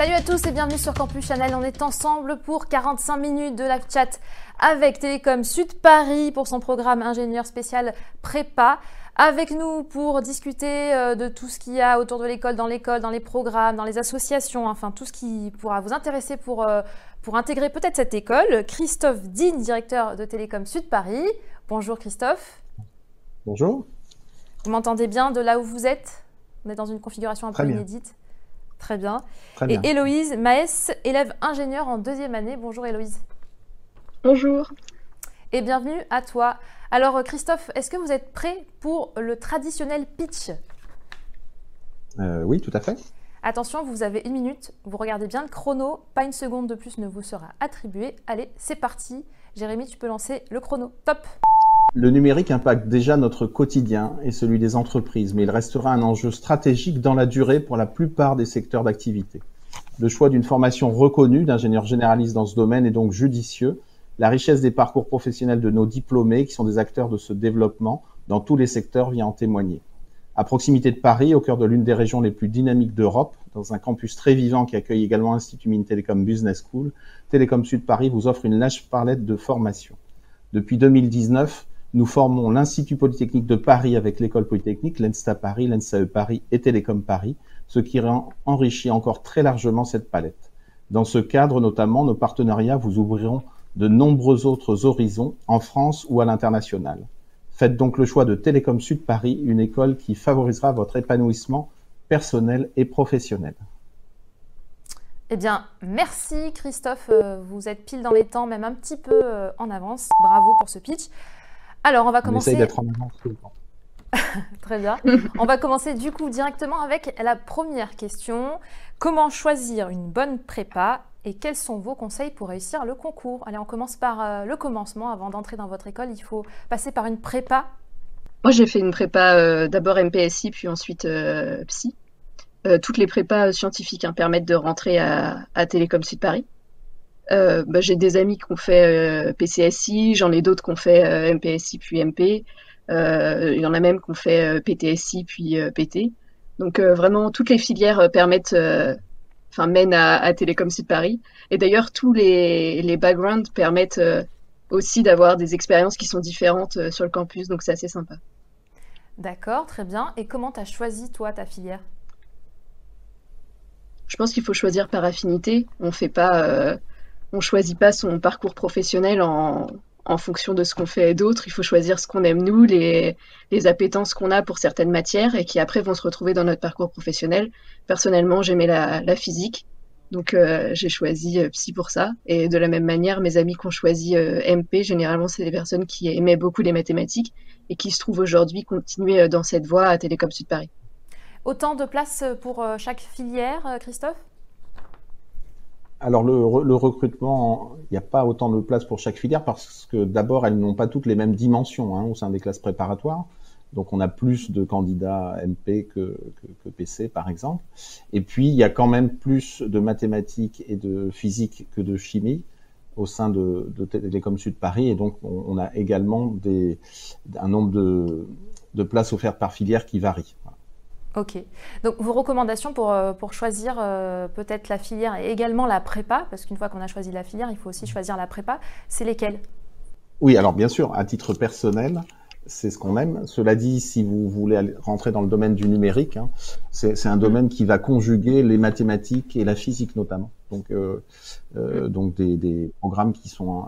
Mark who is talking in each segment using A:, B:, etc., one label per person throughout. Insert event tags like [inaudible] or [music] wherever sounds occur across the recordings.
A: Salut à tous et bienvenue sur Campus Channel. On est ensemble pour 45 minutes de live chat avec Télécom Sud Paris pour son programme ingénieur spécial prépa. Avec nous pour discuter euh, de tout ce qu'il y a autour de l'école, dans l'école, dans les programmes, dans les associations, enfin tout ce qui pourra vous intéresser pour, euh, pour intégrer peut-être cette école. Christophe Digne, directeur de Télécom Sud Paris. Bonjour Christophe.
B: Bonjour.
A: Vous m'entendez bien de là où vous êtes? On est dans une configuration un peu inédite. Très bien. Et Héloïse Maes, élève ingénieur en deuxième année. Bonjour Héloïse.
C: Bonjour.
A: Et bienvenue à toi. Alors Christophe, est-ce que vous êtes prêt pour le traditionnel pitch?
B: Euh, Oui, tout à fait.
A: Attention, vous avez une minute, vous regardez bien le chrono, pas une seconde de plus ne vous sera attribuée. Allez, c'est parti. Jérémy, tu peux lancer le chrono. Top
B: le numérique impacte déjà notre quotidien et celui des entreprises, mais il restera un enjeu stratégique dans la durée pour la plupart des secteurs d'activité. Le choix d'une formation reconnue d'ingénieur généraliste dans ce domaine est donc judicieux. La richesse des parcours professionnels de nos diplômés, qui sont des acteurs de ce développement dans tous les secteurs, vient en témoigner. À proximité de Paris, au cœur de l'une des régions les plus dynamiques d'Europe, dans un campus très vivant qui accueille également l'Institut Mines Télécom Business School, Télécom Sud Paris vous offre une large palette de formation. Depuis 2019, nous formons l'Institut Polytechnique de Paris avec l'École Polytechnique, l'ENSTA Paris, l'ENSAE Paris et Télécom Paris, ce qui enrichit encore très largement cette palette. Dans ce cadre, notamment, nos partenariats vous ouvriront de nombreux autres horizons en France ou à l'international. Faites donc le choix de Télécom Sud Paris, une école qui favorisera votre épanouissement personnel et professionnel.
A: Eh bien, merci Christophe, euh, vous êtes pile dans les temps, même un petit peu euh, en avance. Bravo pour ce pitch. Alors, on va commencer.
B: D'être en avance. [laughs]
A: Très bien. On va commencer du coup directement avec la première question. Comment choisir une bonne prépa et quels sont vos conseils pour réussir le concours? Allez, on commence par euh, le commencement. Avant d'entrer dans votre école, il faut passer par une prépa.
C: Moi, j'ai fait une prépa euh, d'abord MPSI, puis ensuite euh, psy. toutes les prépas scientifiques hein, permettent de rentrer à, à Télécom Sud Paris. Euh, bah, j'ai des amis qui ont fait euh, PCSI, j'en ai d'autres qui ont fait euh, MPSI puis MP. Il y en a même qui ont fait PTSI puis PT. Donc vraiment, toutes les filières permettent, enfin mènent à, Télécom Sud Paris. Et d'ailleurs, tous les, les backgrounds permettent aussi d'avoir des expériences qui sont différentes sur le campus, donc c'est assez sympa.
A: D'accord, très bien. Et comment tu as choisi, toi, ta filière?
C: Je pense qu'il faut choisir par affinité. On ne fait pas on choisit pas son parcours professionnel en, fonction de ce qu'on fait d'autres. Il faut choisir ce qu'on aime nous, les, les appétences qu'on a pour certaines matières et qui après vont se retrouver dans notre parcours professionnel. Personnellement, j'aimais la, physique, donc euh, j'ai choisi euh, psy pour ça. Et de la même manière, mes amis qui ont choisi euh, MP, généralement, c'est des personnes qui aimaient beaucoup les mathématiques et qui se trouvent aujourd'hui continuer dans cette voie à Télécom Sud Paris.
A: Autant de place pour chaque filière, Christophe?
B: Alors le, recrutement, il n'y a pas autant de place pour chaque filière parce que d'abord elles n'ont pas toutes les mêmes dimensions hein, au sein des classes préparatoires. Donc on a plus de candidats MP que, PC par exemple. Et puis il y a quand même plus de mathématiques et de physique que de chimie au sein de, de Télécom Sud Paris. Et donc on, a également des, un nombre de, de places offertes par filière qui varie.
A: Ok. Donc vos recommandations pour, euh, pour choisir euh, peut-être la filière et également la prépa, parce qu'une fois qu'on a choisi la filière, il faut aussi choisir la prépa, c'est lesquelles?
B: Oui, alors bien sûr, à titre personnel, c'est ce qu'on aime. Cela dit, si vous voulez rentrer dans le domaine du numérique, hein, c'est un domaine qui va conjuguer les mathématiques et la physique notamment. Donc, euh, donc des, des, programmes qui sont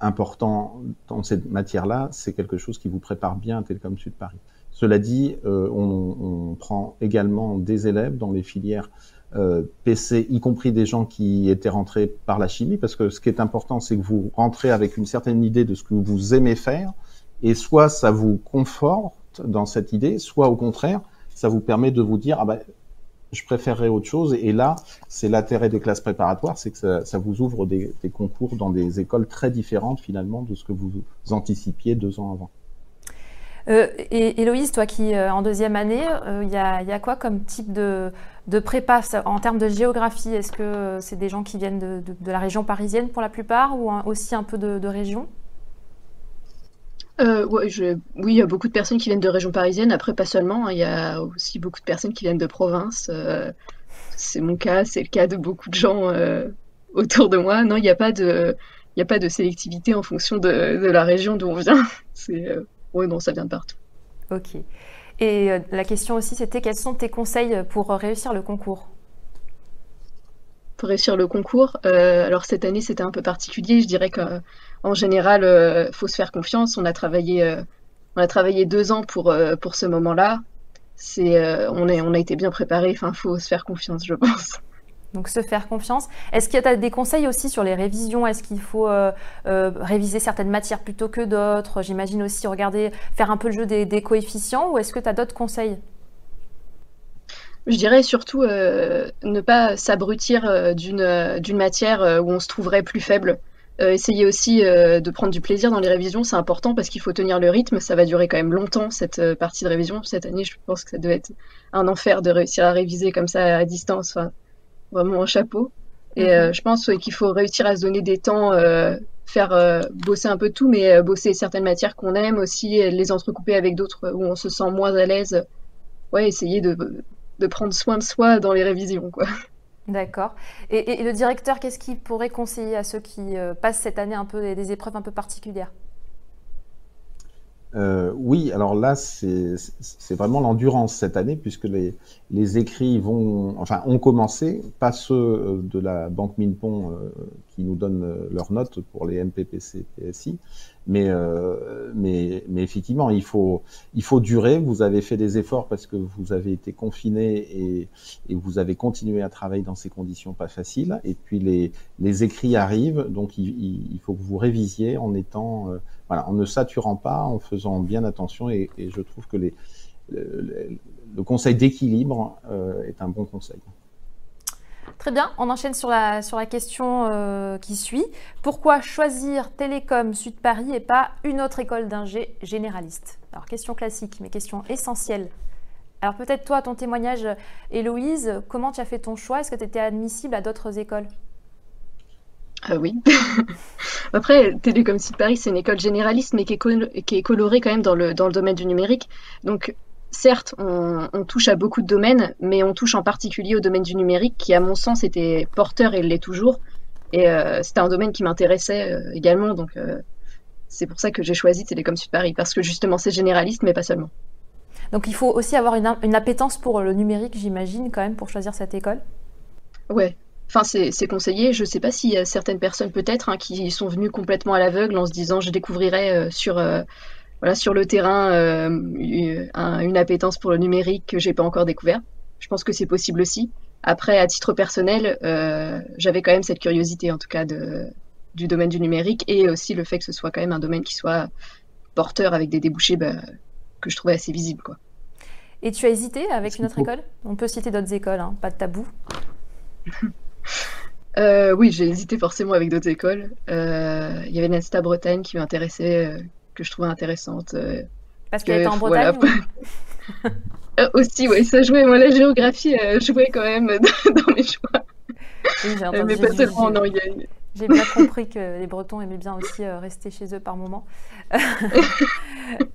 B: importants dans cette matière-là, c'est quelque chose qui vous prépare bien à Télécom Sud Paris. Cela dit, euh, on, prend également des élèves dans les filières euh, PC, y compris des gens qui étaient rentrés par la chimie, parce que ce qui est important, c'est que vous rentrez avec une certaine idée de ce que vous aimez faire, et soit ça vous conforte dans cette idée, soit au contraire, ça vous permet de vous dire, ah ben, je préférerais autre chose. Et là, c'est l'intérêt des classes préparatoires, c'est que ça, vous ouvre des, des, concours dans des écoles très différentes finalement de ce que vous anticipiez deux ans avant.
A: Euh, et Héloïse, toi qui euh, en deuxième année, il y, a quoi comme type de, de prépa? En termes de géographie Est-ce que c'est des gens qui viennent de, la région parisienne pour la plupart ou aussi un peu de, région?
C: Euh, Oui, il y a beaucoup de personnes qui viennent de région parisienne. Après, pas seulement. Hein. Il y a aussi beaucoup de personnes qui viennent de province. c'est mon cas, c'est le cas de beaucoup de gens autour de moi. Non, il n'y a pas de, sélectivité en fonction de, la région d'où on vient. [laughs] oui, non, ça vient de partout.
A: Ok. Et la question aussi, c'était quels sont tes conseils pour réussir le concours?
C: Pour réussir le concours, alors cette année c'était un peu particulier. Je dirais qu'en général, il faut se faire confiance. On a travaillé, on a travaillé deux ans pour, pour ce moment-là c'est euh, on, est, on a été bien préparé. Enfin, faut se faire confiance, je pense.
A: Donc se faire confiance. Est-ce qu'il y a des conseils aussi sur les révisions? Est-ce qu'il faut euh, euh, réviser certaines matières plutôt que d'autres? J'imagine aussi regarder, faire un peu le jeu des, coefficients ou est-ce que tu as d'autres conseils?
C: Je dirais surtout ne pas s'abrutir d'une matière où on se trouverait plus faible. Euh, essayer aussi euh, de prendre du plaisir dans les révisions, c'est important parce qu'il faut tenir le rythme. Ça va durer quand même longtemps cette euh, partie de révision. Cette année, je pense que ça devait être un enfer de réussir à réviser comme ça à distance, vraiment en chapeau. Et mhm. je pense qu'il faut réussir à se donner des temps, faire bosser un peu tout, mais bosser certaines matières qu'on aime aussi, les entrecouper avec d'autres où on se sent moins à l'aise. Ouais, essayer de, de prendre soin de soi dans les révisions, quoi.
A: D'accord. Et, le directeur, qu'est-ce qu'il pourrait conseiller à ceux qui euh, passent cette année un peu des, épreuves un peu particulières?
B: Euh, oui, alors là, c'est vraiment l'endurance cette année, puisque les, les, écrits vont, enfin, ont commencé, pas ceux euh, de la Banque Minpon qui nous donnent leurs notes pour les MPPC, PSI, mais, euh, mais, mais effectivement, il faut, il faut durer. Vous avez fait des efforts parce que vous avez été confiné et, et vous avez continué à travailler dans ces conditions pas faciles. Et puis les, les écrits arrivent, donc il, il faut que vous révisiez en étant, euh, voilà, en ne saturant pas, en faisant bien attention. Et, et je trouve que les, le, le conseil d'équilibre euh, est un bon conseil.
A: Très bien, on enchaîne sur la, question euh, qui suit. Pourquoi choisir Télécom Sud Paris et pas une autre école d'ingé généraliste? Alors, question classique, mais question essentielle. Alors, peut-être toi, ton témoignage, Héloïse, comment tu as fait ton choix? Est-ce que tu étais admissible à d'autres écoles?
C: Ah oui. [laughs] Après, Télécom Sud Paris, c'est une école généraliste, mais qui est, qui est colorée quand même dans le, dans le domaine du numérique. Donc, certes, on, touche à beaucoup de domaines, mais on touche en particulier au domaine du numérique, qui à mon sens était porteur et l'est toujours. Et euh, c'était un domaine qui m'intéressait euh, également, donc euh, c'est pour ça que j'ai choisi Télécom Sud Paris, parce que justement c'est généraliste, mais pas seulement.
A: Donc il faut aussi avoir une, appétence pour le numérique, j'imagine, quand même, pour choisir cette école?
C: Ouais, Enfin, c'est conseillé. Je ne sais pas s'il y a certaines personnes peut-être hein, qui sont venues complètement à l'aveugle en se disant je découvrirai sur voilà, sur le terrain euh, une appétence pour le numérique que j'ai pas encore découvert. Je pense que c'est possible aussi. Après, à titre personnel, euh, j'avais quand même cette curiosité, en tout cas, de, du domaine du numérique et aussi le fait que ce soit quand même un domaine qui soit porteur avec des débouchés bah, que je trouvais assez visibles. Quoi.
A: Et tu as hésité avec une autre école? On peut citer d'autres écoles, hein, pas de tabou. [laughs]
C: euh, oui, j'ai hésité forcément avec d'autres écoles. Euh, il y avait Nesta Bretagne qui m'intéressait, que je trouvais intéressante. Euh,
A: Parce qu'elle était en Bretagne [laughs]
C: euh, Aussi, oui, ça jouait. Moi, la géographie euh, jouait quand même [laughs] dans, mes choix.
A: Oui, entendu, mais pas seulement en J'ai bien compris que les Bretons aimaient bien aussi rester chez eux par moment. [laughs]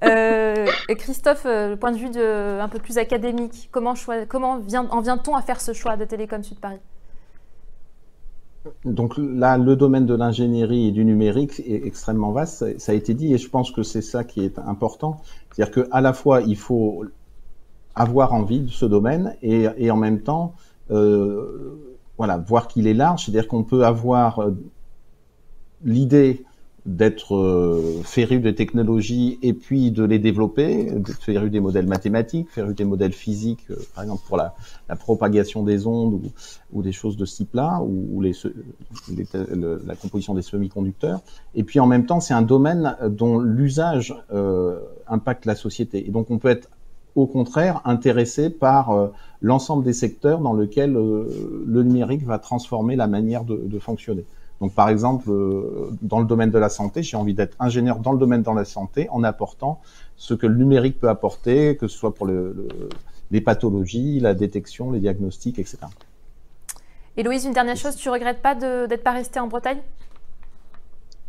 A: et Christophe, le point de vue de, un peu plus académique, comment, comment vient, en vient-on à faire ce choix de Télécom Sud Paris?
B: Donc là, le domaine de l'ingénierie et du numérique est extrêmement vaste, ça a été dit, et je pense que c'est ça qui est important. C'est-à-dire qu'à la fois, il faut avoir envie de ce domaine et, en même temps, euh, voilà, voir qu'il est large. C'est-à-dire qu'on peut avoir euh, l'idée d'être euh, féru de technologies et puis de les développer, féru des modèles mathématiques, féru des modèles physiques, euh, par exemple pour la, la, propagation des ondes ou, ou, des choses de ce type-là, ou, les, la composition des semi-conducteurs. Et puis en même temps, c'est un domaine dont l'usage euh, impacte la société. Et donc on peut être au contraire intéressé par euh, l'ensemble des secteurs dans lesquels le numérique va transformer la manière de, de fonctionner. Donc, par exemple, euh, dans le domaine de la santé, j'ai envie d'être ingénieur dans le domaine de la santé en apportant ce que le numérique peut apporter, que ce soit pour le, les pathologies, la détection, les diagnostics, etc.
A: Héloïse, une dernière chose, tu regrettes pas d'être pas restée en Bretagne?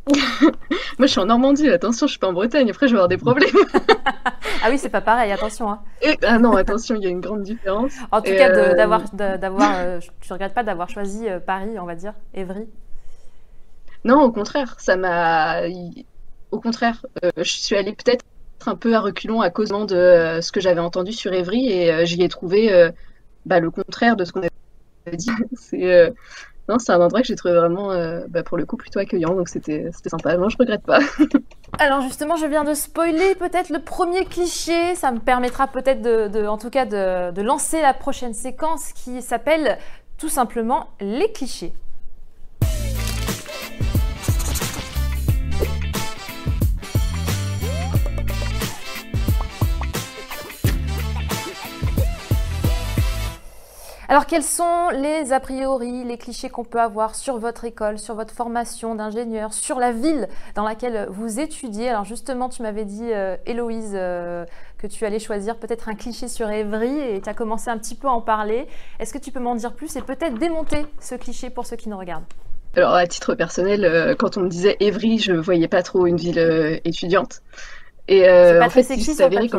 A: [laughs]
C: Moi, je suis en Normandie, attention, je suis pas en Bretagne, après je vais avoir des problèmes. [laughs]
A: ah oui, c'est pas pareil, attention. Hein.
C: ah non, attention, il y a une grande différence.
A: En tout cas, euh, d'avoir, d'avoir, [laughs] euh, tu regrettes pas d'avoir choisi Paris, on va dire, Évry?
C: Non, au contraire, ça m'a. Au contraire, je suis allée peut-être un peu à reculons à cause de ce que j'avais entendu sur Évry et j'y ai trouvé bah, le contraire de ce qu'on avait dit. [laughs] c'est un endroit que j'ai trouvé vraiment, euh, bah, pour le coup, plutôt accueillant, donc c'était sympa. Moi, je regrette pas. [laughs]
A: Alors justement, je viens de spoiler peut-être le premier cliché. Ça me permettra peut-être, de, en tout cas, de lancer la prochaine séquence qui s'appelle tout simplement les clichés. Alors, quels sont les a priori, les clichés qu'on peut avoir sur votre école, sur votre formation d'ingénieur, sur la ville dans laquelle vous étudiez? Alors, justement, tu m'avais dit, euh, Héloïse, euh, que tu allais choisir peut-être un cliché sur Évry et tu as commencé un petit peu à en parler. Est-ce que tu peux m'en dire plus et peut-être démonter ce cliché pour ceux qui nous regardent?
C: Alors à titre personnel, euh, quand on me disait Évry, je voyais pas trop une ville étudiante.
A: Et pas en fait, sexy quand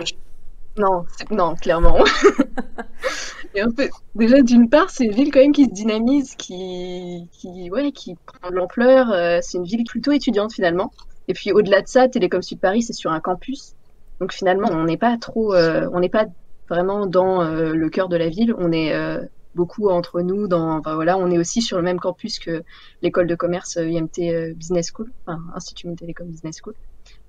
C: Non, non, clairement. [laughs] Et en fait, déjà d'une part, c'est une ville quand même qui se dynamise, qui, qui, ouais, qui prend de l'ampleur. Euh, c'est une ville plutôt étudiante finalement. Et puis au-delà de ça, Télécom Sud Paris, c'est sur un campus. Donc finalement, on n'est pas trop, euh, on n'est pas vraiment dans euh, le cœur de la ville. On est beaucoup entre nous. Dans, enfin, voilà, on est aussi sur le même campus que l'école de commerce IMT Business School, enfin Institut Télécom Business School.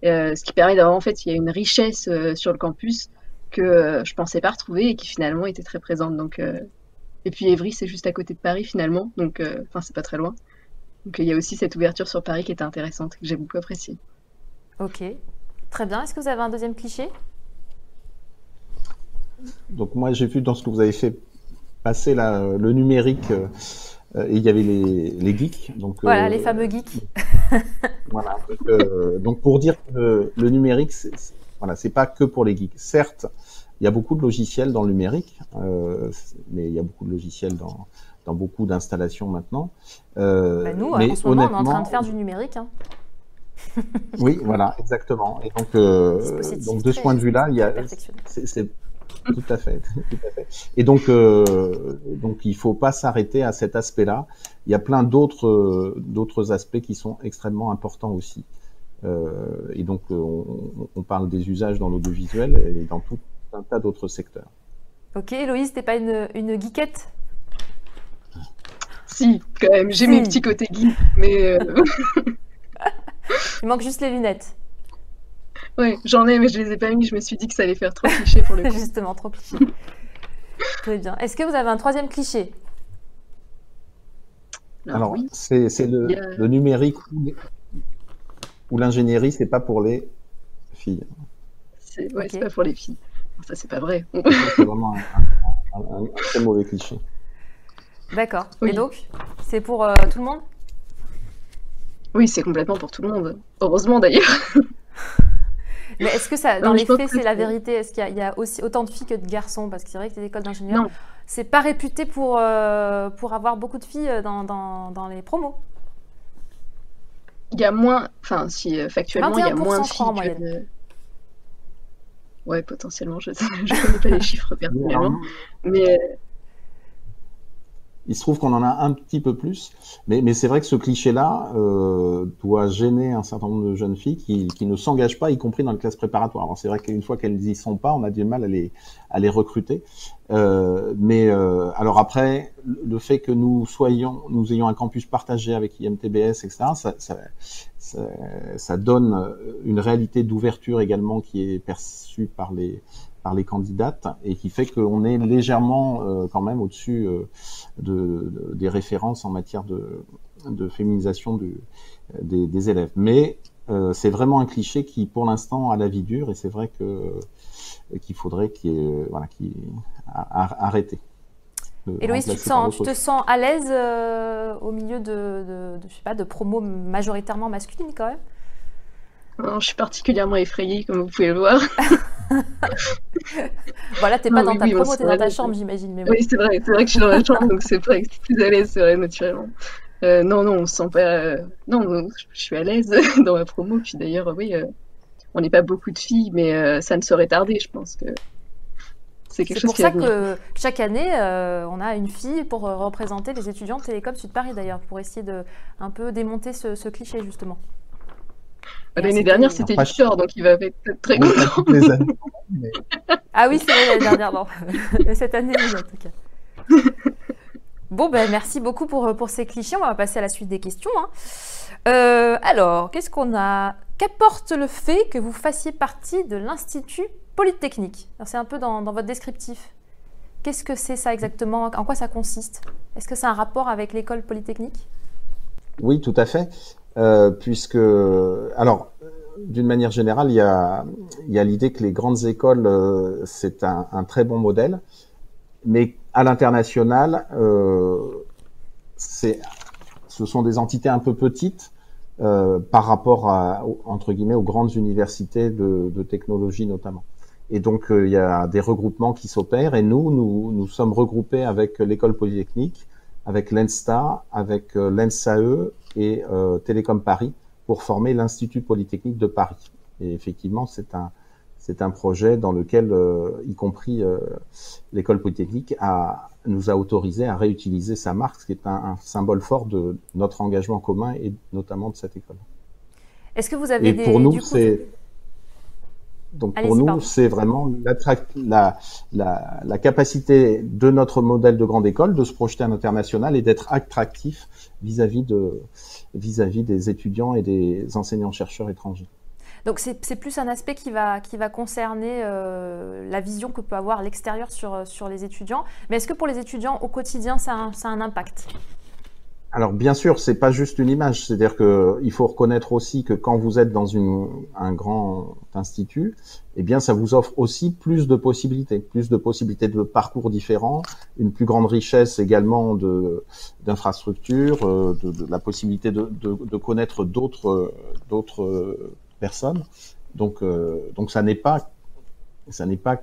C: ce qui permet d'avoir en fait, il y a une richesse sur le campus que euh, je pensais pas retrouver et qui finalement était très présente. Donc, euh, et puis Évry, c'est juste à côté de Paris finalement, donc euh, enfin c'est pas très loin. Donc il y a aussi cette ouverture sur Paris qui était intéressante, que j'ai beaucoup appréciée.
A: Ok, très bien. Est-ce que vous avez un deuxième cliché?
B: Donc moi j'ai vu dans ce que vous avez fait passer le numérique. et il y avait les, les geeks. Donc,
A: voilà, les fameux geeks. [laughs]
B: voilà. Donc, pour dire que le numérique, c'est voilà, c'est pas que pour les geeks. Certes, il y a beaucoup de logiciels dans le numérique, euh, mais il y a beaucoup de logiciels dans, dans beaucoup d'installations maintenant.
A: Euh, bah, nous, mais en ce moment, on est en train de faire du numérique. Hein. [laughs]
B: oui, voilà, exactement. Et donc, euh, donc de ce point de vue-là, il y a, c'est tout à fait, [laughs] tout à fait. Et donc, euh, donc il faut pas s'arrêter à cet aspect-là. Il y a plein d'autres, d'autres aspects qui sont extrêmement importants aussi. Euh, et donc, euh, on, parle des usages dans l'audiovisuel et dans tout un tas d'autres secteurs.
A: Ok, Héloïse, t'es pas une, une geekette?
C: Si, quand même. J'ai mes petits côtés geek, mais. Euh, [laughs]
A: Il manque juste les lunettes.
C: Ouais, j'en ai, mais je les ai pas mis. Je me suis dit que ça allait faire trop cliché pour le [laughs] coup.
A: Justement, trop cliché. Très bien. Est-ce que vous avez un troisième cliché?
B: Alors, c'est le, le, numérique ou l'ingénierie, c'est pas pour les filles.
C: C'est ouais, pas pour les filles. Ça, c'est pas vrai.
B: c'est vraiment un, très mauvais cliché.
A: D'accord. Et donc, c'est pour euh, tout le monde?
C: Oui, c'est complètement pour tout le monde. Heureusement d'ailleurs. [laughs]
A: Mais est-ce que ça, dans les faits, c'est la vérité? Est-ce qu'il y, a aussi autant de filles que de garçons? Parce que c'est vrai que les écoles d'ingénieurs, c'est pas réputé pour, euh, pour avoir beaucoup de filles euh, dans, dans, dans les promos
C: y a moins, enfin, si euh, factuellement, il y a moins de filles que de... Ouais, potentiellement, je [laughs] ne connais pas les chiffres personnellement. mais
B: il se trouve qu'on en a un petit peu plus, mais, mais c'est vrai que ce cliché-là euh, doit gêner un certain nombre de jeunes filles qui, qui ne s'engagent pas, y compris dans les classes préparatoires. Alors c'est vrai qu'une fois qu'elles y sont pas, on a du mal à les, à les recruter. Euh, mais euh, alors après, le fait que nous soyons, nous ayons un campus partagé avec IMTBS, etc., ça, ça, ça, ça donne une réalité d'ouverture également qui est perçue par les par les candidates et qui fait qu'on est légèrement euh, quand même au-dessus euh, de, des références en matière de, de féminisation du, des, des, élèves. Mais euh, c'est vraiment un cliché qui, pour l'instant, a la vie dure et c'est vrai que qu'il faudrait qu'il voilà, arrêter.
A: Héloïse, tu te sens, tu te sens à l'aise au milieu de, de, de, je sais pas, de promos majoritairement masculines quand même?
C: Je suis particulièrement effrayée, comme vous pouvez le voir. [laughs] [laughs]
A: voilà, t'es pas dans ta promo, t'es dans ta chambre, j'imagine.
C: Mais Oui, c'est vrai, c'est vrai que je suis dans la chambre, donc c'est vrai que plus à l'aise, c'est vrai, naturellement. Euh, non, non, on se sent pas. Euh, non, je suis à l'aise [laughs] dans ma promo. Puis d'ailleurs, oui, euh, on n'est pas beaucoup de filles, mais ça ne saurait tarder, je pense que
A: c'est pour ça que chaque année, on a une fille pour représenter les étudiants de Télécom Sud Paris d'ailleurs, pour essayer de un peu démonter ce cliché justement.
C: L'année dernière, c'était Victor, donc il va être très content. [laughs]
A: ah oui, c'est vrai, l'année dernière, non. [laughs] cette année, oui, en tout cas. Bon, ben, merci beaucoup pour, pour ces clichés. On va passer à la suite des questions. Hein. Euh, alors, qu'est-ce qu'on a? Qu'apporte le fait que vous fassiez partie de l'Institut Polytechnique? C'est un peu dans, dans votre descriptif. Qu'est-ce que c'est ça exactement? En quoi ça consiste? Est-ce que c'est un rapport avec l'école polytechnique?
B: Oui, tout à fait. Euh, puisque, alors, d'une manière générale, il y a, y a l'idée que les grandes écoles, euh, c'est un, un, très bon modèle, mais à l'international, euh, c'est, ce sont des entités un peu petites euh, par rapport à, entre guillemets, aux grandes universités de, de technologie notamment. Et donc, il y a des regroupements qui s'opèrent, et nous, nous, nous sommes regroupés avec l'école polytechnique, avec l'ENSTA, avec l'ENSAE et euh, Télécom Paris pour former l'Institut Polytechnique de Paris. Et effectivement, c'est un c'est un projet dans lequel, euh, y compris euh, l'école polytechnique, a, nous a autorisé à réutiliser sa marque, ce qui est un, un, symbole fort de notre engagement commun et notamment de cette école.
A: Est-ce que vous avez et
B: des, pour nous, c'est donc pour nous, c'est vraiment la, la, la, capacité de notre modèle de grande école de se projeter à l'international et d'être attractif vis-à-vis de vis-à-vis des étudiants et des enseignants-chercheurs étrangers.
A: Donc c'est plus un aspect qui va, qui va concerner euh, la vision que peut avoir l'extérieur sur, sur les étudiants. Mais est-ce que pour les étudiants au quotidien, ça ça a un impact?
B: Alors bien sûr, c'est pas juste une image, c'est-à-dire que il faut reconnaître aussi que quand vous êtes dans une, un grand institut, eh bien ça vous offre aussi plus de possibilités, plus de possibilités de parcours différents, une plus grande richesse également de d'infrastructures, euh, de, de, la possibilité de, de, connaître d'autres d'autres personnes. Donc euh, donc ça n'est pas ça n'est pas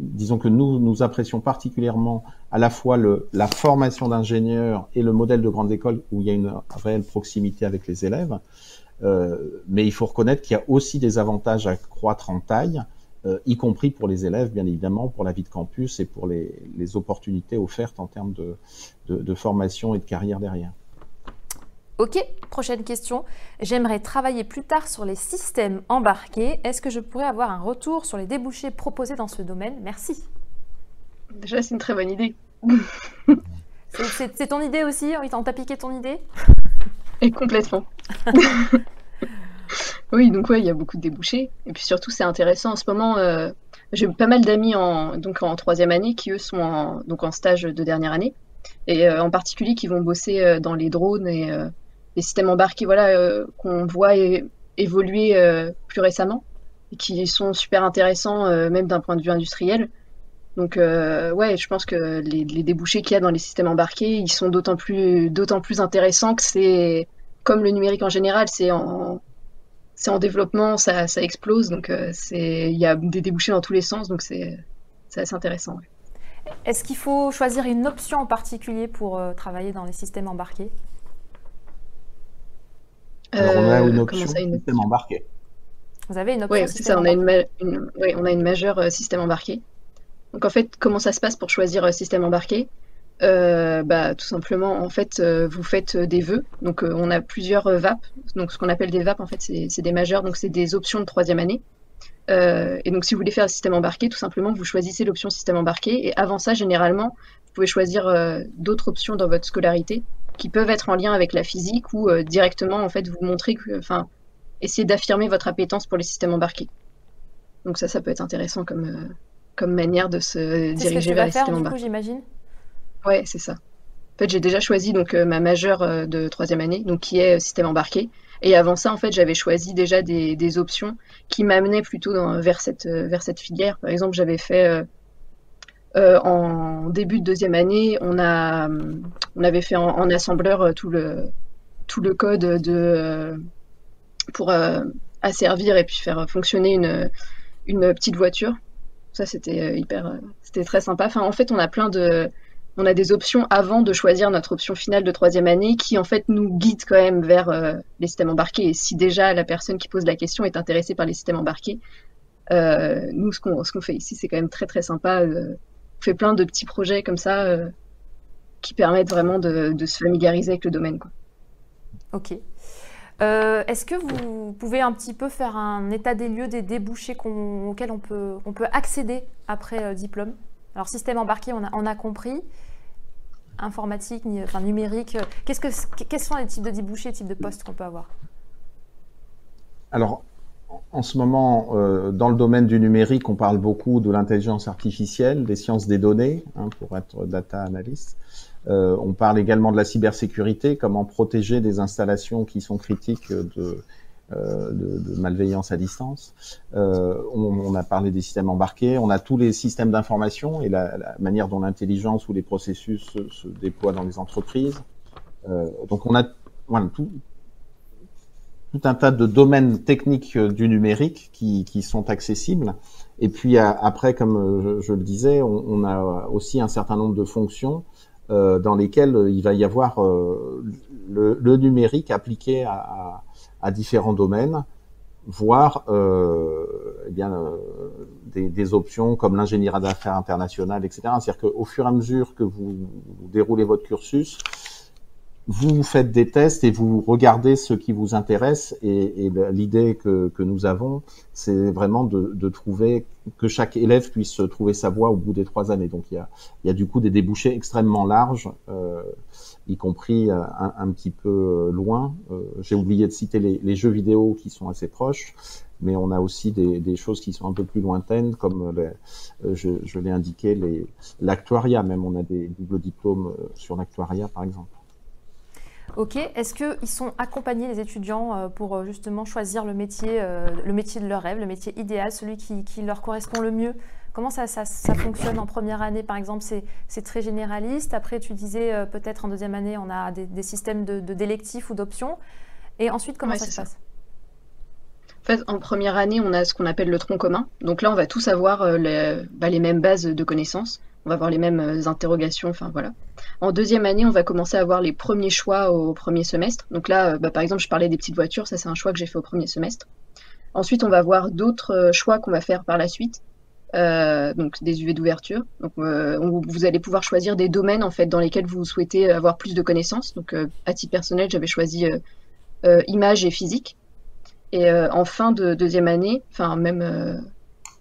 B: disons que nous, nous apprécions particulièrement à la fois le, la formation d'ingénieurs et le modèle de grande école où il y a une réelle proximité avec les élèves. Euh, mais il faut reconnaître qu'il y a aussi des avantages à croître en taille, euh, y compris pour les élèves, bien évidemment, pour la vie de campus et pour les, les opportunités offertes en termes de, de, de formation et de carrière derrière.
A: Ok, prochaine question. J'aimerais travailler plus tard sur les systèmes embarqués. Est-ce que je pourrais avoir un retour sur les débouchés proposés dans ce domaine? Merci.
C: Déjà, c'est une très bonne idée. [laughs]
A: c'est ton idée aussi On t'a piqué ton idée?
C: Et complètement. [laughs] oui, donc ouais, il y a beaucoup de débouchés. Et puis surtout, c'est intéressant en ce moment. Euh, j'ai pas mal d'amis en, donc en troisième année qui, eux, sont en, donc en stage de dernière année. Et euh, en particulier qui vont bosser euh, dans les drones et les systèmes embarqués voilà, euh, qu'on voit évoluer euh, plus récemment et qui sont super intéressants, euh, même d'un point de vue industriel. Donc ouais, je pense que les, débouchés qu'il y a dans les systèmes embarqués, ils sont d'autant plus, d'autant plus intéressants que c'est comme le numérique en général, c'est en, c'est en développement, ça, ça explose, donc c'est, il y a des débouchés dans tous les sens, donc c'est, c'est assez intéressant.
A: Est-ce qu'il faut choisir une option en particulier pour travailler dans les systèmes embarqués?
B: Alors, on a une euh, option système embarqué.
A: Vous avez une option
C: Oui, c'est ça, on a une, on a une majeure euh, système embarqué. Donc en fait, comment ça se passe pour choisir euh, système embarqué? Bah, tout simplement, en fait, vous faites des vœux. Donc, on a plusieurs VAP. Donc, ce qu'on appelle des VAP, en fait, c'est des majeurs. Donc, c'est des options de troisième année. et donc, si vous voulez faire un système embarqué, tout simplement, vous choisissez l'option système embarqué. Et avant ça, généralement, vous pouvez choisir d'autres options dans votre scolarité qui peuvent être en lien avec la physique ou euh, directement en fait vous montrer que, enfin, essayer d'affirmer votre appétence pour les systèmes embarqués. Donc ça, ça peut être intéressant comme, euh, comme manière de se diriger vers les systèmes embarqués.
A: j'imagine?
C: Ouais, c'est ça. En fait, j'ai déjà choisi donc euh, ma majeure de troisième année, donc qui est système embarqué. Et avant ça, en fait, j'avais choisi déjà des, des options qui m'amenaient plutôt dans, vers cette vers cette filière. Par exemple, j'avais fait euh, en début de deuxième année, on, avait fait en, assembleur euh, tout le, code de, euh, pour asservir et puis faire fonctionner une, petite voiture. Ça, c'était hyper, c'était très sympa. En fait, on a plein de, on a des options avant de choisir notre option finale de troisième année qui en fait nous guide quand même vers les systèmes embarqués. Et si déjà la personne qui pose la question est intéressée par les systèmes embarqués, nous ce qu'on fait ici c'est quand même très très sympa. On fait plein de petits projets comme ça euh, qui permettent vraiment de, de, se familiariser avec le domaine. Quoi.
A: Ok. Euh, Est-ce que vous pouvez un petit peu faire un état des lieux des débouchés auxquels on peut, on peut accéder après euh, diplôme? Alors, système embarqué, on a, on a compris. Informatique, enfin numérique. Que, quels sont les types de débouchés, types de postes qu'on peut avoir?
B: Alors, en ce moment, euh, dans le domaine du numérique, on parle beaucoup de l'intelligence artificielle, des sciences des données, hein, pour être data analyst. Euh, on parle également de la cybersécurité, comment protéger des installations qui sont critiques de, euh, de, de malveillance à distance. Euh, on, on, a parlé des systèmes embarqués, on a tous les systèmes d'information et la, la, manière dont l'intelligence ou les processus se, déploient dans les entreprises. Euh, donc on a voilà, tout, tout un tas de domaines techniques du numérique qui, qui sont accessibles. Et puis après, comme je, je le disais, on, a aussi un certain nombre de fonctions euh, dans lesquels euh, il va y avoir euh, le, numérique appliqué à, à, différents domaines, voire eh bien, des, options comme l'ingénierie d'affaires internationale, etc. C'est-à-dire qu'au fur et à mesure que vous déroulez votre cursus, vous faites des tests et vous regardez ce qui vous intéresse. Et, et l'idée que, que, nous avons, c'est vraiment de, de, trouver que chaque élève puisse trouver sa voie au bout des trois années. Donc il y a, il y a du coup des débouchés extrêmement larges, euh, y compris un, un, petit peu loin. Euh, J'ai oublié de citer les, les, jeux vidéo qui sont assez proches. Mais on a aussi des, des choses qui sont un peu plus lointaines, comme les, je, je l'ai indiqué, l'actuariat. Même on a des doubles diplômes sur l'actuariat, par exemple.
A: Ok. Est-ce qu'ils sont accompagnés, les étudiants, euh, pour justement choisir le métier, euh, le métier de leur rêve, le métier idéal, celui qui, qui leur correspond le mieux? Comment ça, ça, ça, fonctionne en première année, par exemple? C'est très généraliste. Après, tu disais euh, peut-être en deuxième année, on a des, des systèmes de, de d'électifs ou d'options. Et ensuite, comment
C: ouais,
A: ça se
C: ça.
A: passe?
C: En fait, en première année, on a ce qu'on appelle le tronc commun. Donc là, on va tous avoir les, bah, les mêmes bases de connaissances on va avoir les mêmes interrogations, enfin voilà. En deuxième année, on va commencer à avoir les premiers choix au premier semestre. Donc là, bah, par exemple, je parlais des petites voitures, ça c'est un choix que j'ai fait au premier semestre. Ensuite, on va avoir d'autres choix qu'on va faire par la suite, euh, donc des UV d'ouverture. Euh, vous allez pouvoir choisir des domaines en fait dans lesquels vous souhaitez avoir plus de connaissances. Donc euh, à titre personnel, j'avais choisi images et physique. Et en fin de deuxième année, enfin même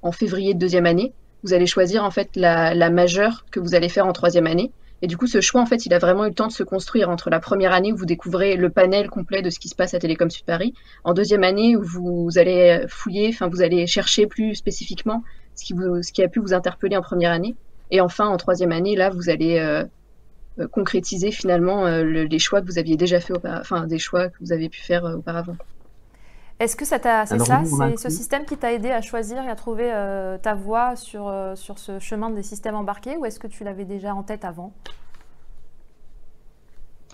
C: en février de deuxième année, vous allez choisir en fait la, majeure que vous allez faire en troisième année. Et du coup, ce choix, en fait, il a vraiment eu le temps de se construire entre la première année où vous découvrez le panel complet de ce qui se passe à Télécom Sud Paris, en deuxième année où vous allez fouiller, enfin, vous allez chercher plus spécifiquement ce qui, a pu vous interpeller en première année. Et enfin, en troisième année, là, vous allez euh, concrétiser finalement euh, le, les choix que vous aviez déjà fait, enfin, des choix que vous avez pu faire euh, auparavant.
A: Est-ce que c'est ça, c'est ce système qui t'a aidé à choisir et à trouver euh, ta voie sur, euh, sur ce chemin des systèmes embarqués ou est-ce que tu l'avais déjà en tête avant?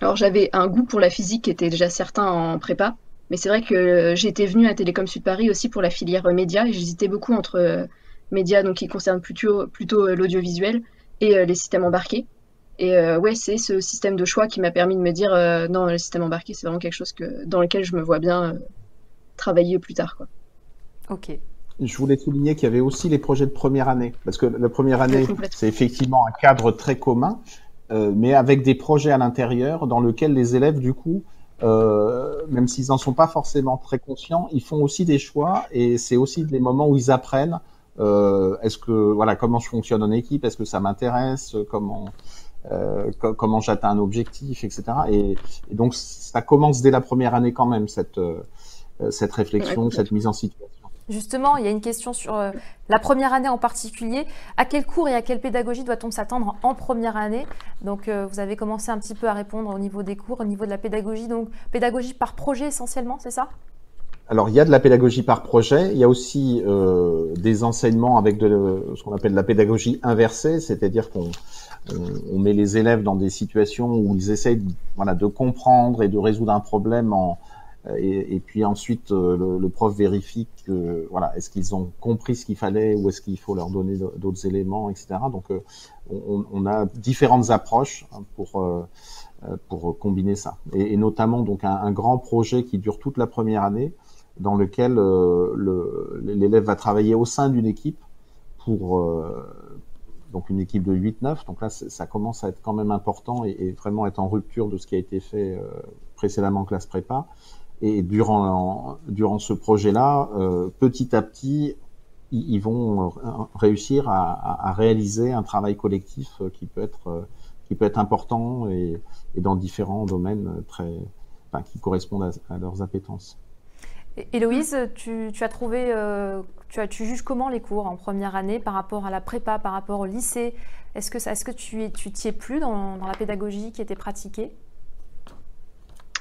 C: Alors j'avais un goût pour la physique qui était déjà certain en prépa, mais c'est vrai que j'étais venue à Télécom Sud Paris aussi pour la filière média et j'hésitais beaucoup entre euh, médias donc qui concernent plutôt, plutôt l'audiovisuel et euh, les systèmes embarqués. Et euh, ouais, c'est ce système de choix qui m'a permis de me dire non, le système embarqué, c'est vraiment quelque chose que, dans lequel je me vois bien travailler plus tard. Quoi.
A: Ok.
B: Je voulais souligner qu'il y avait aussi les projets de première année, parce que la première année, c'est effectivement un cadre très commun, euh, mais avec des projets à l'intérieur dans lesquels les élèves, du coup, euh, même s'ils n'en sont pas forcément très conscients, ils font aussi des choix, et c'est aussi des moments où ils apprennent. Euh, est-ce que voilà comment je fonctionne en équipe Est-ce que ça m'intéresse Comment euh, comment j'atteins un objectif, etc. Et, et, donc ça commence dès la première année quand même cette cette réflexion, cette mise en situation.
A: Justement, il y a une question sur euh, la première année en particulier. À quel cours et à quelle pédagogie doit-on s'attendre en première année? Donc, euh, vous avez commencé un petit peu à répondre au niveau des cours, au niveau de la pédagogie. Donc, pédagogie par projet essentiellement, c'est ça?
B: Alors, il y a de la pédagogie par projet. Il y a aussi euh, des enseignements avec de ce qu'on appelle la pédagogie inversée, c'est-à-dire qu'on on, on met les élèves dans des situations où ils essayent voilà, de comprendre et de résoudre un problème en, et, puis ensuite le, prof vérifie que voilà, est-ce qu'ils ont compris ce qu'il fallait ou est-ce qu'il faut leur donner d'autres éléments, etc. Donc on, a différentes approches hein, pour pour combiner ça, et, notamment donc un, grand projet qui dure toute la première année, dans lequel l'élève va travailler au sein d'une équipe pour donc une équipe de 8-9. Donc là, ça commence à être quand même important et, vraiment être en rupture de ce qui a été fait euh, précédemment en classe prépa. Et durant, durant ce projet-là, euh, petit à petit, ils, vont euh, réussir à, réaliser un travail collectif qui peut être, qui peut être important et, dans différents domaines très, qui correspondent à leurs appétences.
A: Héloïse, tu, as trouvé, euh, tu, as, tu, juges comment les cours en première année par rapport à la prépa, par rapport au lycée? Est-ce que, est que tu t'y es plus dans, la pédagogie qui était pratiquée?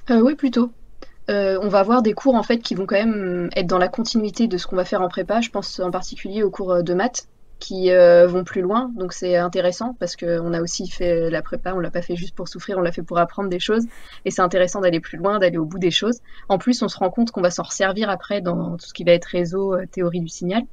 C: Euh, Oui, plutôt. Euh, on va avoir des cours en fait qui vont quand même être dans la continuité de ce qu'on va faire en prépa. Je pense en particulier aux cours de maths qui euh, vont plus loin. Donc c'est intéressant parce qu'on a aussi fait la prépa, on l'a pas fait juste pour souffrir, on l'a fait pour apprendre des choses. Et c'est intéressant d'aller plus loin, d'aller au bout des choses. En plus, on se rend compte qu'on va s'en resservir après dans tout ce qui va être réseau, euh, théorie du signal.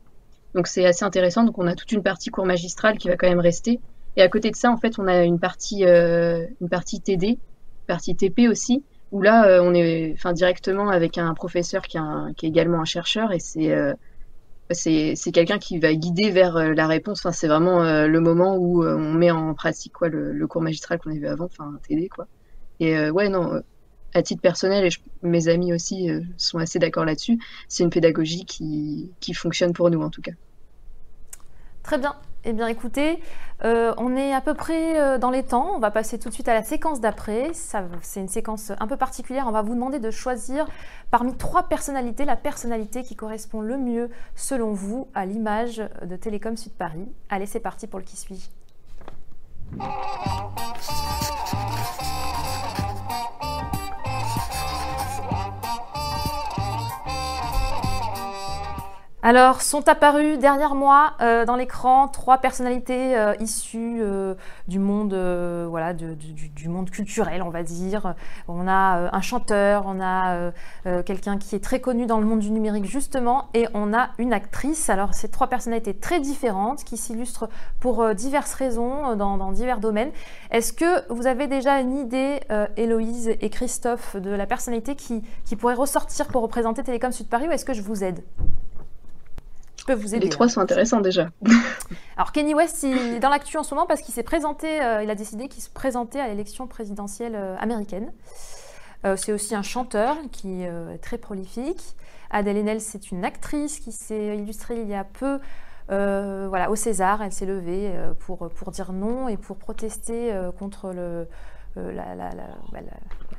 C: Donc c'est assez intéressant. Donc on a toute une partie cours magistral qui va quand même rester. Et à côté de ça, en fait, on a une partie, euh, une partie TD, une partie TP aussi, où là, on est enfin, directement avec un professeur qui, est également un chercheur et c'est c'est quelqu'un qui va guider vers euh, la réponse. Enfin, c'est vraiment euh, le moment où euh, on met en pratique quoi, le, cours magistral qu'on a vu avant, enfin TD quoi. Et ouais, non, à titre personnel, et mes amis aussi sont assez d'accord là-dessus, c'est une pédagogie qui, qui fonctionne pour nous en tout cas.
A: Très bien. Eh bien, écoutez, euh, on est à peu près euh, dans les temps. On va passer tout de suite à la séquence d'après. C'est une séquence un peu particulière. On va vous demander de choisir parmi trois personnalités la personnalité qui correspond le mieux, selon vous, à l'image de Télécom Sud Paris. Allez, c'est parti pour le qui suis-je. Alors, sont apparues derrière moi euh, dans l'écran trois personnalités euh, issues euh, du monde, voilà, monde culturel, on va dire. On a un chanteur, on a quelqu'un qui est très connu dans le monde du numérique justement, et on a une actrice. Alors, ces trois personnalités très différentes qui s'illustrent pour diverses raisons dans, divers domaines. Est-ce que vous avez déjà une idée, Héloïse et Christophe, de la personnalité qui, qui pourrait ressortir pour représenter Télécom Sud Paris, ou est-ce que je vous aide?
C: Vous aider. Les trois hein. sont intéressants déjà. [laughs]
A: Alors Kenny West, il est dans l'actu en ce moment parce qu'il s'est présenté, euh, il a décidé qu'il se présentait à l'élection présidentielle euh, américaine. Euh, c'est aussi un chanteur qui est très prolifique. Adèle Haenel, c'est une actrice qui s'est illustrée il y a peu voilà, au César. Elle s'est levée pour, pour dire non et pour protester contre le, la, la, la,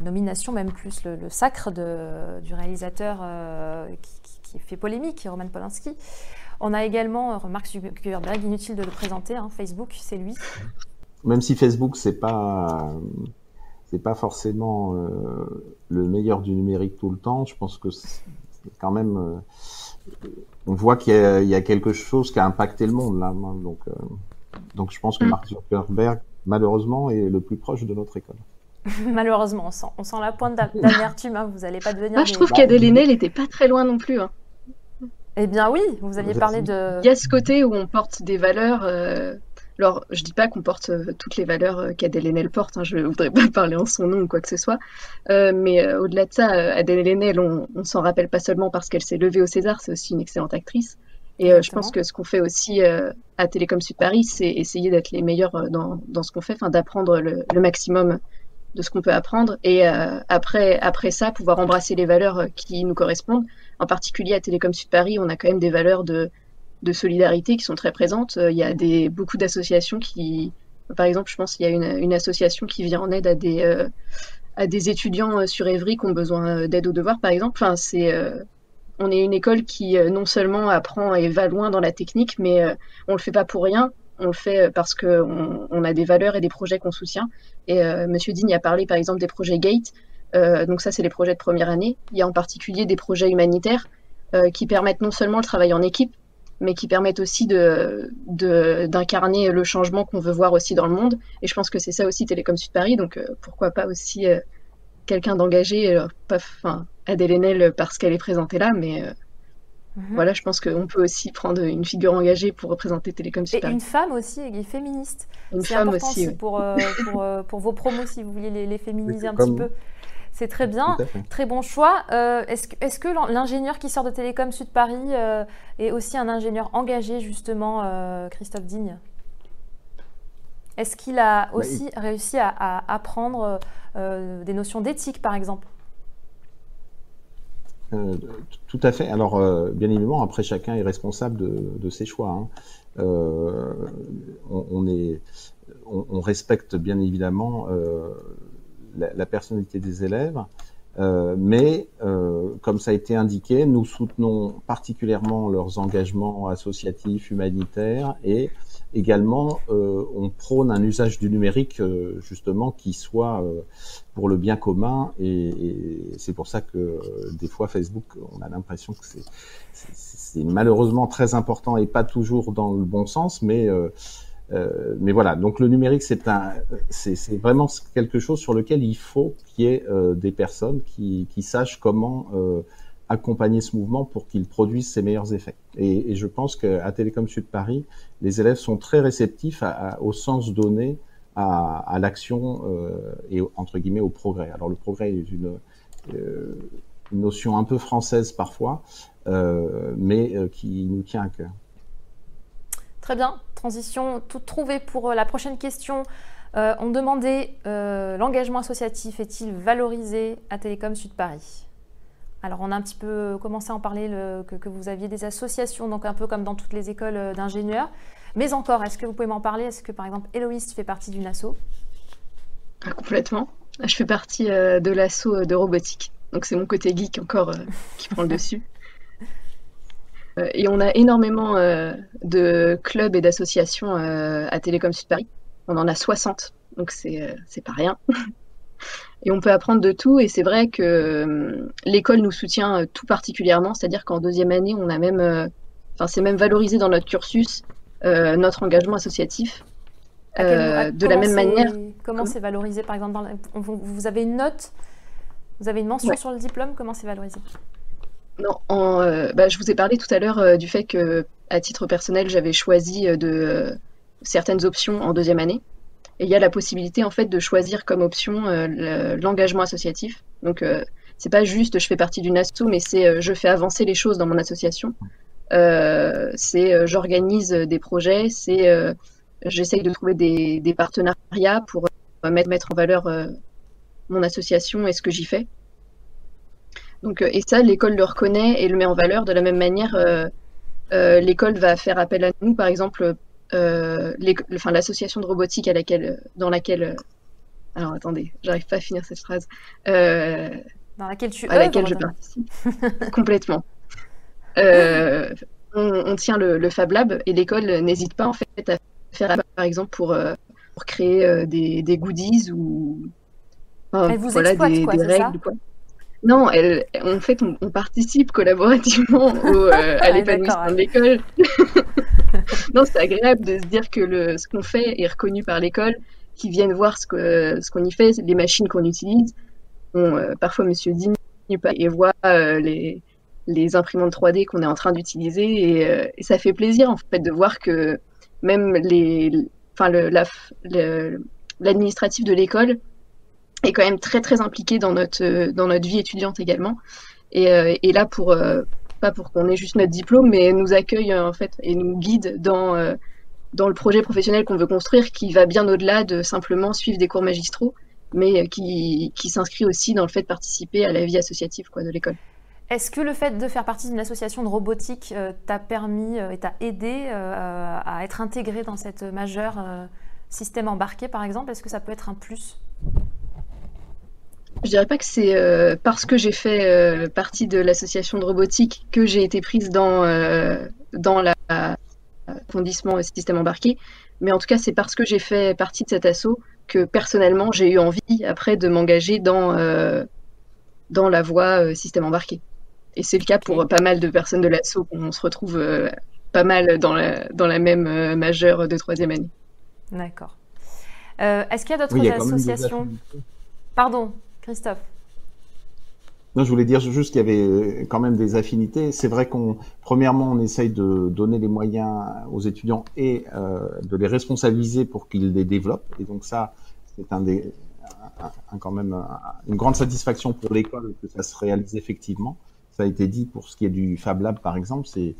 A: nomination, même plus le, sacre de, du réalisateur qui, qui fait polémique, Roman Polanski. On a également euh, Mark Zuckerberg, inutile de le présenter, hein, Facebook, c'est lui.
B: Même si Facebook, c'est pas c'est pas forcément euh, le meilleur du numérique tout le temps, je pense que c'est quand même euh, on voit qu'il y, a quelque chose qui a impacté le monde là. Hein, donc, donc je pense que mm. Mark Zuckerberg, malheureusement, est le plus proche de notre école. [laughs]
A: Malheureusement, on sent, on sent la pointe d'amertume. Hein, vous n'allez pas devenir.
C: Moi, je trouve qu'Adèle Haenel n'était pas très loin non plus. Hein.
A: Eh bien oui, vous aviez parlé de...
C: Il y a ce côté où on porte des valeurs... Euh, alors, je dis pas qu'on porte euh, toutes les valeurs euh, qu'Adèle Haenel porte, hein, je ne voudrais pas [laughs] parler en son nom ou quoi que ce soit, mais au-delà de ça, Adèle Haenel, on, on s'en rappelle pas seulement parce qu'elle s'est levée au César, c'est aussi une excellente actrice. Et je pense que ce qu'on fait aussi à Télécom Sud Paris, c'est essayer d'être les meilleurs dans, dans ce qu'on fait, d'apprendre le, le, maximum de ce qu'on peut apprendre et après, après ça, pouvoir embrasser les valeurs qui nous correspondent en particulier à Télécom Sud Paris, on a quand même des valeurs de, solidarité qui sont très présentes. Euh, il y a des, beaucoup d'associations qui, par exemple, je pense qu'il y a une, association qui vient en aide à des, euh, à des étudiants euh, sur Évry qui ont besoin d'aide aux devoirs, par exemple. Enfin, c'est, on est une école qui non seulement apprend et va loin dans la technique, mais on le fait pas pour rien. On le fait parce qu'on on a des valeurs et des projets qu'on soutient. Et Monsieur Digne a parlé, par exemple, des projets Gate. Euh, donc ça, c'est les projets de première année. Il y a en particulier des projets humanitaires euh, qui permettent non seulement le travail en équipe, mais qui permettent aussi d'incarner le changement qu'on veut voir aussi dans le monde. Et je pense que c'est ça aussi Télécom Sud Paris. Donc euh, pourquoi pas aussi quelqu'un d'engagé, pas, enfin, Adèle Haenel parce qu'elle est présentée là, mais mhm. voilà, je pense qu'on peut aussi prendre une figure engagée pour représenter Télécom Super.
A: Et une femme aussi, et féministe.
C: Une femme aussi,
A: pour, pour, pour, vos promos, si vous voulez les, les féminiser un petit peu. C'est très bien, très bon choix. Euh, est-ce que, est que l'ingénieur qui sort de Télécom Sud Paris euh, est aussi un ingénieur engagé, justement, euh, Christophe Digne? Est-ce qu'il a bah, aussi réussi à, apprendre des notions d'éthique, par exemple?
B: Tout à fait. Alors, bien évidemment, après, chacun est responsable de, ses choix. Hein. On, est, on, respecte bien évidemment la, personnalité des élèves. Euh, mais euh, comme ça a été indiqué, nous soutenons particulièrement leurs engagements associatifs, humanitaires et également euh, on prône un usage du numérique justement qui soit pour le bien commun et, et c'est pour ça que des fois Facebook, on a l'impression que c'est malheureusement très important et pas toujours dans le bon sens, mais euh, mais voilà, donc le numérique, c'est un, c'est vraiment quelque chose sur lequel il faut qu'il y ait euh, des personnes qui, qui sachent comment euh, accompagner ce mouvement pour qu'il produise ses meilleurs effets. Et, et je pense qu'à Télécom Sud Paris, les élèves sont très réceptifs à, au sens donné à, à l'action et entre guillemets au progrès. Alors le progrès est une, une notion un peu française parfois, mais qui nous tient à cœur.
A: Très bien, transition toute trouvée pour euh, la prochaine question. Euh, on demandait euh, l'engagement associatif est-il valorisé à Télécom Sud Paris? Alors on a un petit peu commencé à en parler que, vous aviez des associations, donc un peu comme dans toutes les écoles d'ingénieurs. Mais encore, est-ce que vous pouvez m'en parler? Est-ce que par exemple Héloïse fait partie d'une asso?
C: Ah, Complètement. Je fais partie de l'asso de robotique. Donc c'est mon côté geek encore qui prend le dessus. Euh, et on a énormément euh, de clubs et d'associations euh, à Télécom Sud Paris. On en a 60, donc c'est pas rien. [laughs] et on peut apprendre de tout. Et c'est vrai que l'école nous soutient tout particulièrement, c'est-à-dire qu'en deuxième année, on a même, enfin c'est même valorisé dans notre cursus notre engagement associatif. de la même manière.
A: Comment c'est valorisé, par exemple, vous, avez une note, vous avez une mention sur le diplôme, comment c'est valorisé?
C: Non, euh, bah, je vous ai parlé tout à l'heure euh, du fait que, à titre personnel, j'avais choisi euh, de certaines options en deuxième année. Et il y a la possibilité en fait de choisir comme option l'engagement associatif. Donc c'est pas juste je fais partie d'une asso, mais c'est je fais avancer les choses dans mon association. c'est j'organise des projets, c'est j'essaye de trouver des, partenariats pour mettre en valeur mon association et ce que j'y fais. Donc, euh, et ça, l'école le reconnaît et le met en valeur. De la même manière, euh, euh, l'école va faire appel à nous, par exemple, enfin, l'association de robotique à laquelle, dans laquelle. alors attendez, j'arrive pas à finir cette phrase.
A: dans laquelle tu
C: à laquelle je participe complètement. On, tient le, Fab Lab et l'école n'hésite pas en fait à faire appel, par exemple pour, pour créer des, goodies ou
A: vous voilà, des, quoi, des règles. Quoi.
C: Non, elle, en fait, on, participe collaborativement au, euh, à [laughs] l'épanouissement de l'école. [laughs] non, c'est agréable de se dire que le, ce qu'on fait est reconnu par l'école, qu'ils viennent voir ce qu'on ce qu'on y fait, les machines qu'on utilise. Euh, parfois, Monsieur Digne et voit euh, les, les imprimantes 3D qu'on est en train d'utiliser et, et, ça fait plaisir en fait de voir que même les, enfin le, l'administratif de l'école est quand même très très impliqué dans notre euh, dans notre vie étudiante également. Et, euh, et là pour euh, pas pour qu'on ait juste notre diplôme, mais nous accueille en fait et nous guide dans dans le projet professionnel qu'on veut construire, qui va bien au-delà de simplement suivre des cours magistraux, mais qui, qui s'inscrit aussi dans le fait de participer à la vie associative quoi, de l'école.
A: Est-ce que le fait de faire partie d'une association de robotique t'a permis et t'a aidé à être intégré dans cette majeure système embarqué, par exemple? Est-ce que ça peut être un plus?
C: Je dirais pas que c'est euh, parce que j'ai fait euh, partie de l'association de robotique que j'ai été prise dans, euh, dans système embarqué, mais en tout cas c'est parce que j'ai fait partie de cet assaut que personnellement j'ai eu envie après de m'engager dans, dans la voie système embarqué. Et c'est le cas pour pas mal de personnes de l'assaut, on se retrouve pas mal dans la, dans la même majeure de troisième année.
A: D'accord. Est-ce qu'il y a d'autres associations Pardon, Christophe
B: Non, je voulais dire juste qu'il y avait quand même des affinités. C'est vrai qu'on, premièrement, on essaye de donner les moyens aux étudiants et euh, de les responsabiliser pour qu'ils les développent. Et donc ça, c'est un des, quand même une grande satisfaction pour l'école que ça se réalise effectivement. Ça a été dit pour ce qui est du Fab Lab, par exemple. C'est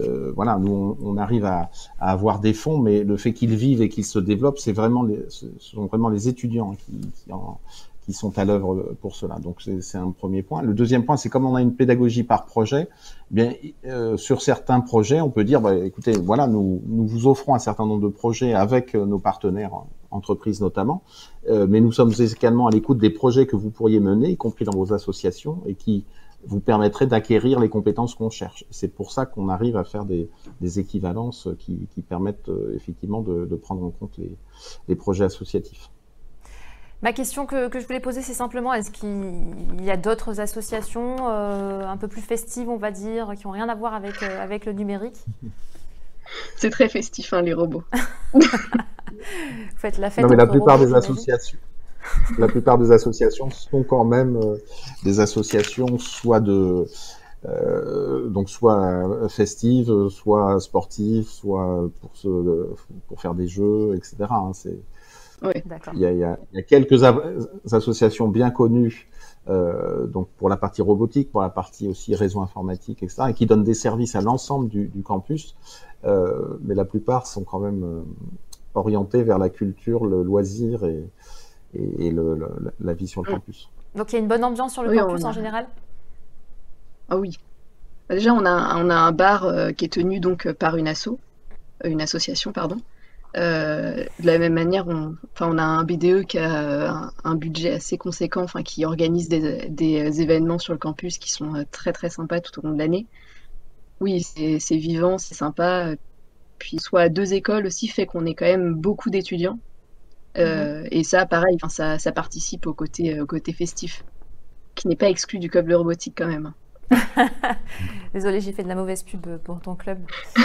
B: euh, voilà, nous on, arrive à, à, avoir des fonds, mais le fait qu'ils vivent et qu'ils se développent, c'est vraiment les, ce sont vraiment les étudiants qui, qui en, qui sont à l'œuvre pour cela. Donc c'est un premier point. Le deuxième point, c'est comme on a une pédagogie par projet, eh bien euh, sur certains projets, on peut dire, bah, écoutez, voilà, nous, nous vous offrons un certain nombre de projets avec euh, nos partenaires, entreprises notamment, euh, mais nous sommes également à l'écoute des projets que vous pourriez mener, y compris dans vos associations, et qui vous permettraient d'acquérir les compétences qu'on cherche. C'est pour ça qu'on arrive à faire des, des équivalences qui, qui permettent euh, effectivement de, de, prendre en compte les, les projets associatifs.
A: Ma question que, que, je voulais poser, c'est simplement est-ce qu'il y a d'autres associations euh, un peu plus festives, on va dire, qui n'ont rien à voir avec, euh, avec le numérique?
C: C'est très festif, hein, les robots. [laughs] [laughs]
A: Vous faites la fête.
B: Non, mais la plupart des associations. La plupart des associations sont quand même euh, des associations soit de euh, donc soit festives, soit sportives, soit pour se, pour faire des jeux, etc. Hein, c'est
C: oui.
B: Il, y a, il, y a, il y a quelques associations bien connues, euh, donc pour la partie robotique, pour la partie aussi réseau informatique, etc., et qui donnent des services à l'ensemble du, du, campus. Euh, mais la plupart sont quand même euh, orientés vers la culture, le loisir et, et, et le, le, la vie sur le campus.
A: Donc il y a une bonne ambiance sur le oui, campus a... en général?
C: Ah oui. Déjà, on a, on a un bar euh, qui est tenu donc par une asso, une association, pardon. Euh, de la même manière, on, on a un BDE qui a un, un budget assez conséquent, enfin, qui organise des, des, événements sur le campus qui sont très très sympas tout au long de l'année. Oui, c'est vivant, c'est sympa. Puis soit à deux écoles aussi fait qu'on est quand même beaucoup d'étudiants. Euh, mmh. Et ça, pareil, ça, ça, participe au côté, au côté festif, qui n'est pas exclu du club de robotique quand même. [laughs]
A: Désolée, j'ai fait de la mauvaise pub pour ton club. [laughs]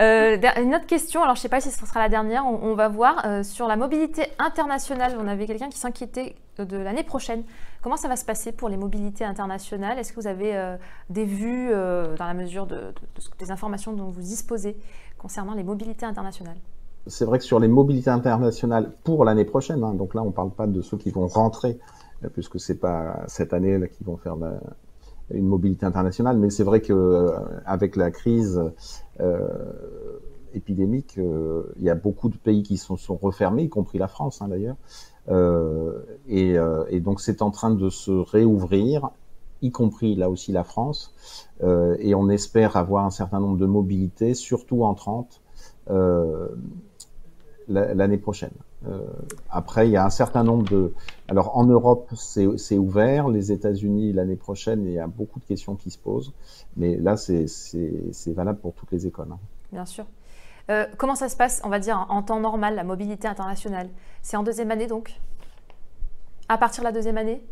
A: Euh, une autre question, alors je ne sais pas si ce sera la dernière, on, va voir euh, sur la mobilité internationale. On avait quelqu'un qui s'inquiétait de l'année prochaine. Comment ça va se passer pour les mobilités internationales? Est-ce que vous avez euh, des vues euh, dans la mesure de, de, de, des informations dont vous disposez concernant les mobilités internationales?
B: C'est vrai que sur les mobilités internationales pour l'année prochaine, hein, donc là on ne parle pas de ceux qui vont rentrer, euh, puisque c'est pas cette année là qui vont faire la, une mobilité internationale, mais c'est vrai que euh, avec la crise euh, épidémique, euh, il y a beaucoup de pays qui sont, sont refermés, y compris la France hein, d'ailleurs, et, et, donc c'est en train de se réouvrir, y compris là aussi la France, et on espère avoir un certain nombre de mobilités, surtout en 30 l'année prochaine. Euh, après, il y a un certain nombre de. Alors, en Europe, c'est ouvert. Les États-Unis, l'année prochaine, il y a beaucoup de questions qui se posent. Mais là, c'est valable pour toutes les écoles. Hein.
A: Bien sûr. Euh, comment ça se passe, on va dire, en temps normal, la mobilité internationale? C'est en deuxième année, donc? À partir de la deuxième année?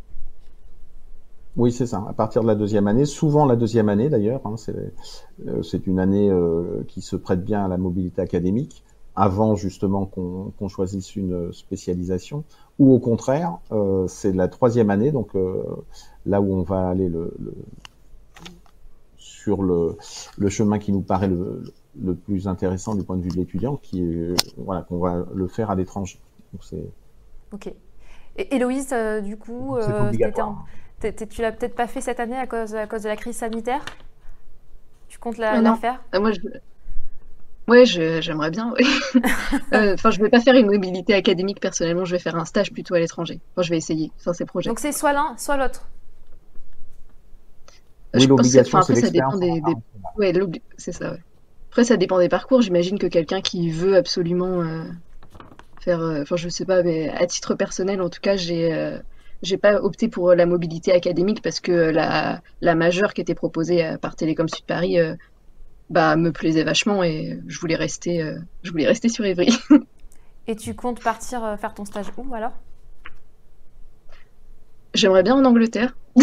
B: Oui, c'est ça. À partir de la deuxième année, souvent la deuxième année d'ailleurs, hein, euh, c'est une année euh, qui se prête bien à la mobilité académique avant justement qu'on qu choisisse une spécialisation, ou au contraire, euh, c'est la troisième année, donc euh, là où on va aller le, le, sur le, le, chemin qui nous paraît le, le, plus intéressant du point de vue de l'étudiant, qui est voilà qu'on va le faire à l'étranger.
A: Ok. Et Héloïse, euh, du coup,
B: euh,
A: tu l'as peut-être pas fait cette année à cause, à cause de la crise sanitaire? Tu comptes la, la faire?
C: Moi, je Ouais, j'aimerais bien. Oui. [laughs] Euh, enfin, euh, je vais pas faire une mobilité académique personnellement. Je vais faire un stage plutôt à l'étranger. Enfin, je vais essayer. Enfin, ces projets.
A: Donc c'est soit l'un, soit l'autre.
B: Oui, l'obligation,
C: enfin, après, ça dépend des. des... Ouais, c'est ça. Ouais. Après, ça dépend des parcours. J'imagine que quelqu'un qui veut absolument euh, faire. Euh, enfin, je sais pas, mais à titre personnel, en tout cas, j'ai. Euh, j'ai pas opté pour la mobilité académique parce que la, la majeure qui était proposée par Télécom Sud Paris bah, me plaisait vachement et je voulais rester, euh, je voulais rester sur Évry. [laughs]
A: et tu comptes partir euh, faire ton stage où alors?
C: J'aimerais bien en Angleterre. [laughs]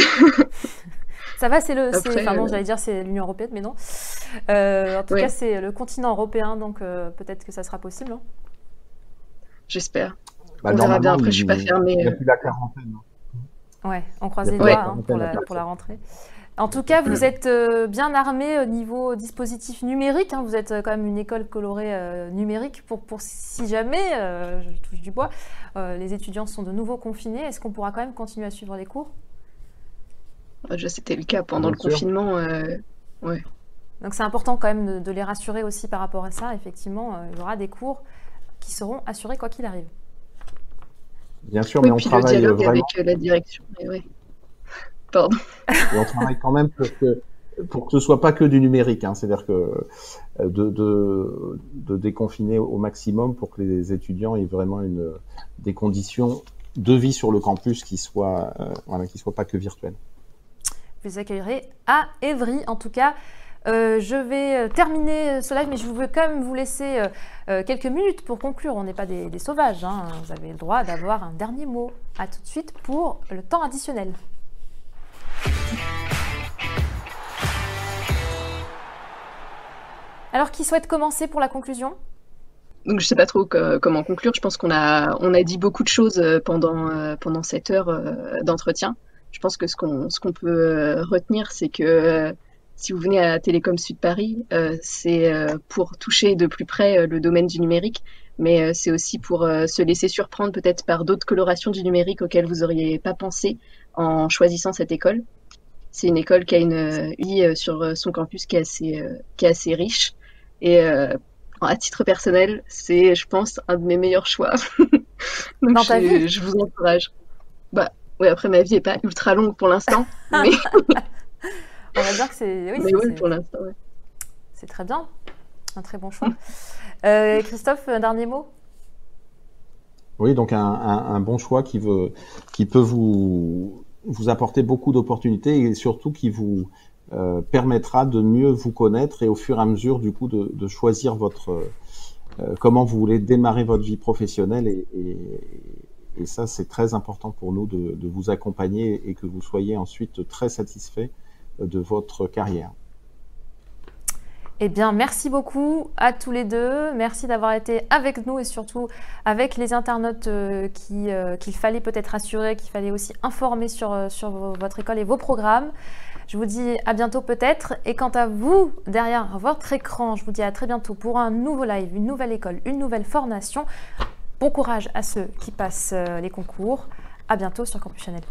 A: Ça va, c'est le. Enfin, bon, euh, j'allais dire c'est l'Union Européenne, mais non. Euh, en tout ouais. cas, c'est le continent européen, donc euh, peut-être que ça sera possible. Hein
C: J'espère. Bah, On verra bien, après, je suis pas fermée.
B: Il n'y a plus la quarantaine.
A: Ouais, on croise les doigts hein, pour, la, rentrée. En tout cas, vous êtes bien armé au niveau dispositif numérique. Hein. vous êtes quand même une école colorée numérique pour, pour si jamais, je touche du bois, les étudiants sont de nouveau confinés. Est-ce qu'on pourra quand même continuer à suivre les cours?
C: C'était le cas pendant le confinement. ouais.
A: Donc c'est important quand même de, les rassurer aussi par rapport à ça. Effectivement, il y aura des cours qui seront assurés quoi qu'il arrive.
B: Bien sûr, mais on travaille le vraiment...
C: avec la direction. Pardon.
B: on travaille quand même pour que, pour que ce soit pas que du numérique. Hein. C'est-à-dire que euh, de, de, de, déconfiner au maximum pour que les étudiants aient vraiment une, des conditions de vie sur le campus qui soient, euh, voilà, qui soient pas que virtuelles.
A: Vous accueillerez à Evry, en tout cas. Euh, je vais terminer ce live, mais je veux quand même vous laisser euh, quelques minutes pour conclure. On n'est pas des, sauvages, hein. vous avez le droit d'avoir un dernier mot. A tout de suite pour le temps additionnel. Alors, qui souhaite commencer pour la conclusion?
C: Donc je sais pas trop comment conclure. Je pense qu'on a dit beaucoup de choses pendant pendant cette heure d'entretien. Je pense que ce qu'on peut retenir, c'est que si vous venez à Télécom Sud Paris, euh, c'est euh, pour toucher de plus près euh, le domaine du numérique, mais c'est aussi pour se laisser surprendre peut-être par d'autres colorations du numérique auxquelles vous n'auriez pas pensé en choisissant cette école. C'est une école qui a une vie sur son campus qui est assez, qui est assez riche. Et à titre personnel, c'est, je pense, un de mes meilleurs choix. [laughs]
A: Donc Dans ta vie
C: je vous encourage. Bah, oui, après, ma vie n'est pas ultra longue pour l'instant. [laughs] mais...
A: On va dire que c'est.
C: Oui, pour l'instant,
A: C'est très bien. Un très bon choix. Euh, Christophe, un dernier mot?
B: Oui, donc un, bon choix qui, veut, qui peut vous, apporter beaucoup d'opportunités et surtout qui vous euh, permettra de mieux vous connaître et au fur et à mesure, du coup, de, choisir votre. Euh, comment vous voulez démarrer votre vie professionnelle et, ça, c'est très important pour nous de, vous accompagner et que vous soyez ensuite très satisfait de votre carrière.
A: Eh bien, merci beaucoup à tous les deux. Merci d'avoir été avec nous et surtout avec les internautes euh, euh, qu'il fallait peut-être assurer, qu'il fallait aussi informer sur, euh, sur votre école et vos programmes. Je vous dis à bientôt peut-être. Et quant à vous, derrière votre écran, je vous dis à très bientôt pour un nouveau live, une nouvelle école, une nouvelle formation. Bon courage à ceux qui passent les concours. À bientôt sur Campus Chanel.